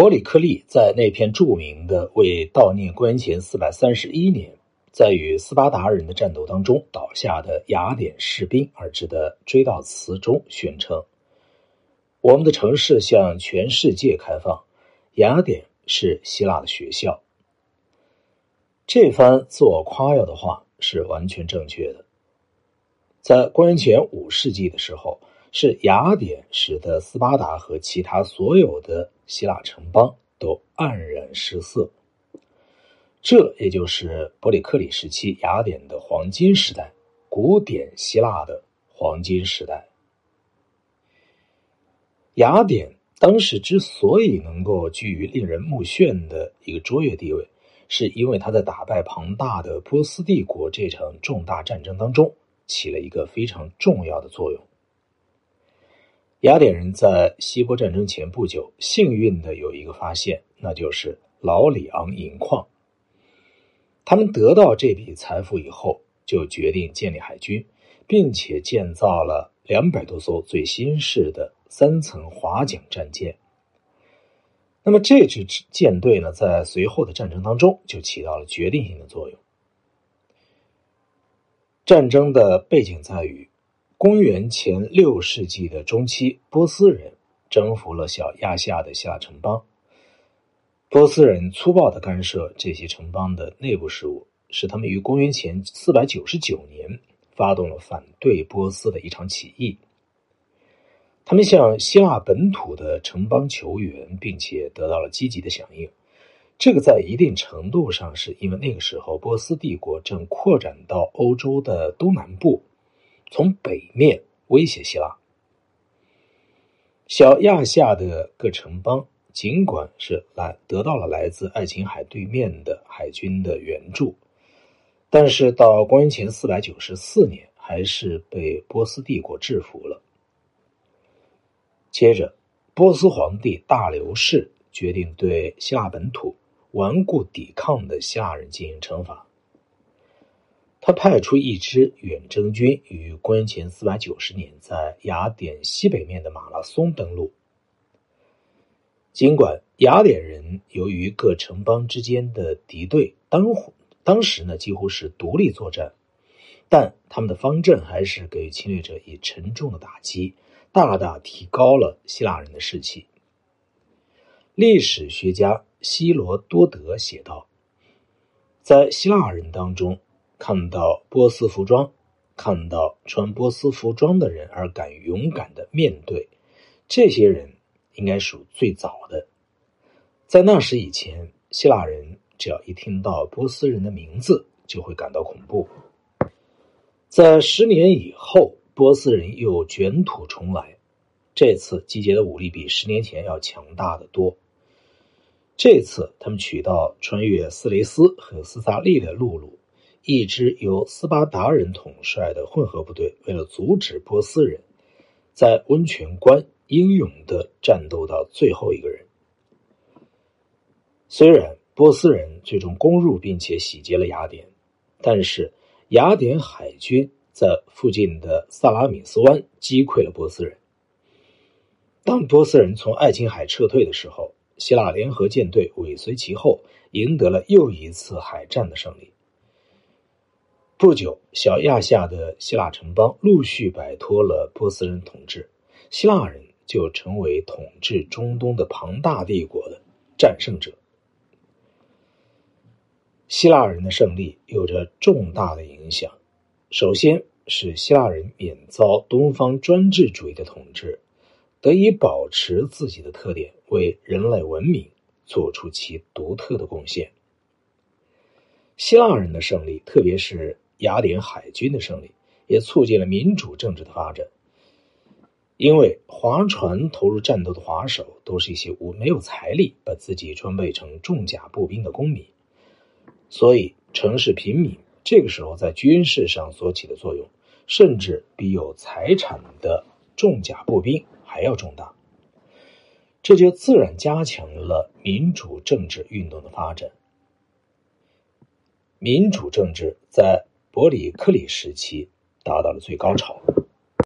伯里克利在那篇著名的为悼念公元前四百三十一年在与斯巴达人的战斗当中倒下的雅典士兵而致的追悼词中宣称：“我们的城市向全世界开放，雅典是希腊的学校。”这番自我夸耀的话是完全正确的。在公元前五世纪的时候。是雅典使得斯巴达和其他所有的希腊城邦都黯然失色，这也就是伯里克里时期雅典的黄金时代，古典希腊的黄金时代。雅典当时之所以能够居于令人目眩的一个卓越地位，是因为他在打败庞大的波斯帝国这场重大战争当中起了一个非常重要的作用。雅典人在希波战争前不久，幸运的有一个发现，那就是老里昂银矿。他们得到这笔财富以后，就决定建立海军，并且建造了两百多艘最新式的三层划桨战舰。那么这支舰队呢，在随后的战争当中就起到了决定性的作用。战争的背景在于。公元前六世纪的中期，波斯人征服了小亚细亚的希腊城邦。波斯人粗暴的干涉这些城邦的内部事务，使他们于公元前四百九十九年发动了反对波斯的一场起义。他们向希腊本土的城邦求援，并且得到了积极的响应。这个在一定程度上是因为那个时候波斯帝国正扩展到欧洲的东南部。从北面威胁希腊，小亚细亚的各城邦尽管是来得到了来自爱琴海对面的海军的援助，但是到公元前四百九十四年，还是被波斯帝国制服了。接着，波斯皇帝大流士决定对希腊本土顽固抵抗的希腊人进行惩罚。他派出一支远征军于公元前四百九十年在雅典西北面的马拉松登陆。尽管雅典人由于各城邦之间的敌对，当当时呢几乎是独立作战，但他们的方阵还是给侵略者以沉重的打击，大大提高了希腊人的士气。历史学家希罗多德写道：“在希腊人当中。”看到波斯服装，看到穿波斯服装的人而敢勇敢的面对，这些人应该属最早的。在那时以前，希腊人只要一听到波斯人的名字，就会感到恐怖。在十年以后，波斯人又卷土重来，这次集结的武力比十年前要强大的多。这次他们取道穿越斯雷斯和斯萨利的陆路。一支由斯巴达人统帅的混合部队，为了阻止波斯人，在温泉关英勇的战斗到最后一个人。虽然波斯人最终攻入并且洗劫了雅典，但是雅典海军在附近的萨拉米斯湾击溃了波斯人。当波斯人从爱琴海撤退的时候，希腊联合舰队尾随其后，赢得了又一次海战的胜利。不久，小亚细亚的希腊城邦陆续摆脱了波斯人统治，希腊人就成为统治中东的庞大帝国的战胜者。希腊人的胜利有着重大的影响，首先是希腊人免遭东方专制主义的统治，得以保持自己的特点，为人类文明做出其独特的贡献。希腊人的胜利，特别是。雅典海军的胜利也促进了民主政治的发展，因为划船投入战斗的划手都是一些无没有财力把自己装备成重甲步兵的公民，所以城市平民这个时候在军事上所起的作用，甚至比有财产的重甲步兵还要重大，这就自然加强了民主政治运动的发展。民主政治在伯里克里时期达到了最高潮。